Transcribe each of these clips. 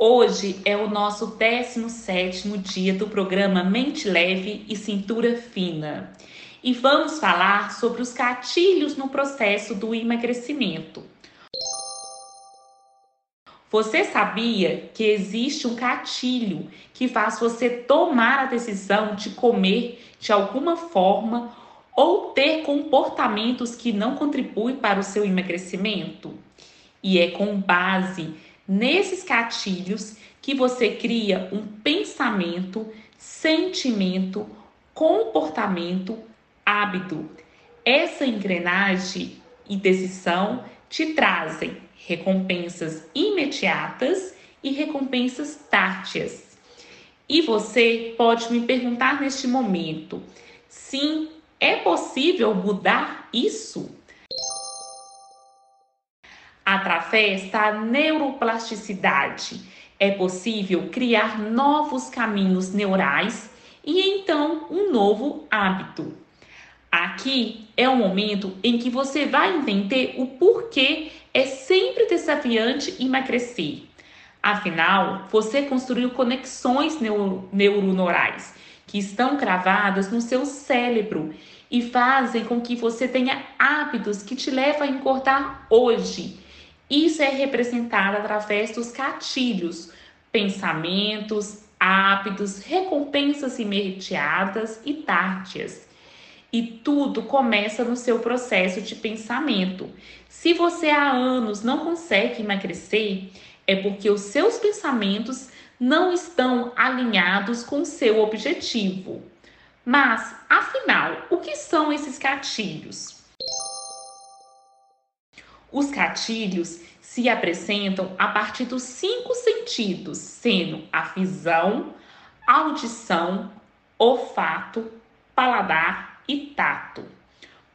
Hoje é o nosso 17º dia do programa Mente Leve e Cintura Fina. E vamos falar sobre os gatilhos no processo do emagrecimento. Você sabia que existe um gatilho que faz você tomar a decisão de comer de alguma forma ou ter comportamentos que não contribuem para o seu emagrecimento? E é com base nesses gatilhos que você cria um pensamento, sentimento, comportamento, hábito. Essa engrenagem e decisão te trazem recompensas imediatas e recompensas tárdias. E você pode me perguntar neste momento: sim, é possível mudar isso? Através da neuroplasticidade, é possível criar novos caminhos neurais e então um novo hábito. Aqui é o momento em que você vai entender o porquê é sempre desafiante emagrecer. Afinal, você construiu conexões neuro neuroneurais que estão cravadas no seu cérebro e fazem com que você tenha hábitos que te levam a engordar hoje isso é representado através dos gatilhos, pensamentos, hábitos, recompensas imediatas e tárdias. E tudo começa no seu processo de pensamento. Se você há anos não consegue emagrecer, é porque os seus pensamentos não estão alinhados com o seu objetivo. Mas, afinal, o que são esses gatilhos? Os gatilhos se apresentam a partir dos cinco sentidos, sendo a visão, audição, olfato, paladar e tato.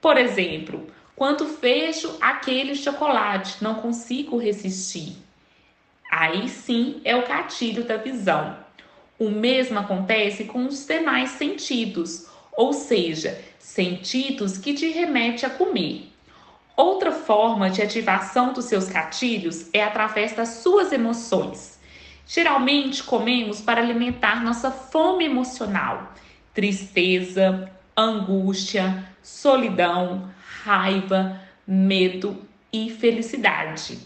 Por exemplo, quando fecho aquele chocolate, não consigo resistir. Aí sim é o gatilho da visão. O mesmo acontece com os demais sentidos, ou seja, sentidos que te remete a comer. Outra forma de ativação dos seus gatilhos é através das suas emoções. Geralmente comemos para alimentar nossa fome emocional, tristeza, angústia, solidão, raiva, medo e felicidade.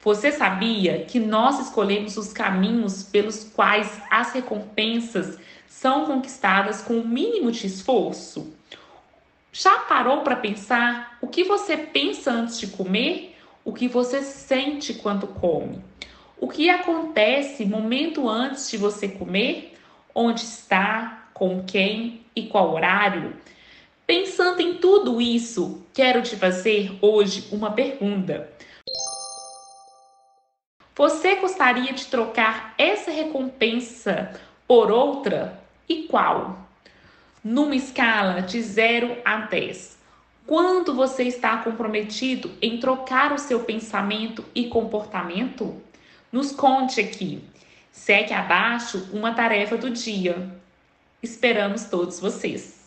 Você sabia que nós escolhemos os caminhos pelos quais as recompensas são conquistadas com o mínimo de esforço? Já parou para pensar o que você pensa antes de comer? O que você sente quando come? O que acontece momento antes de você comer? Onde está? Com quem e qual horário? Pensando em tudo isso, quero te fazer hoje uma pergunta. Você gostaria de trocar essa recompensa por outra? E qual? Numa escala de 0 a 10. Quando você está comprometido em trocar o seu pensamento e comportamento? Nos conte aqui. Segue abaixo uma tarefa do dia. Esperamos todos vocês.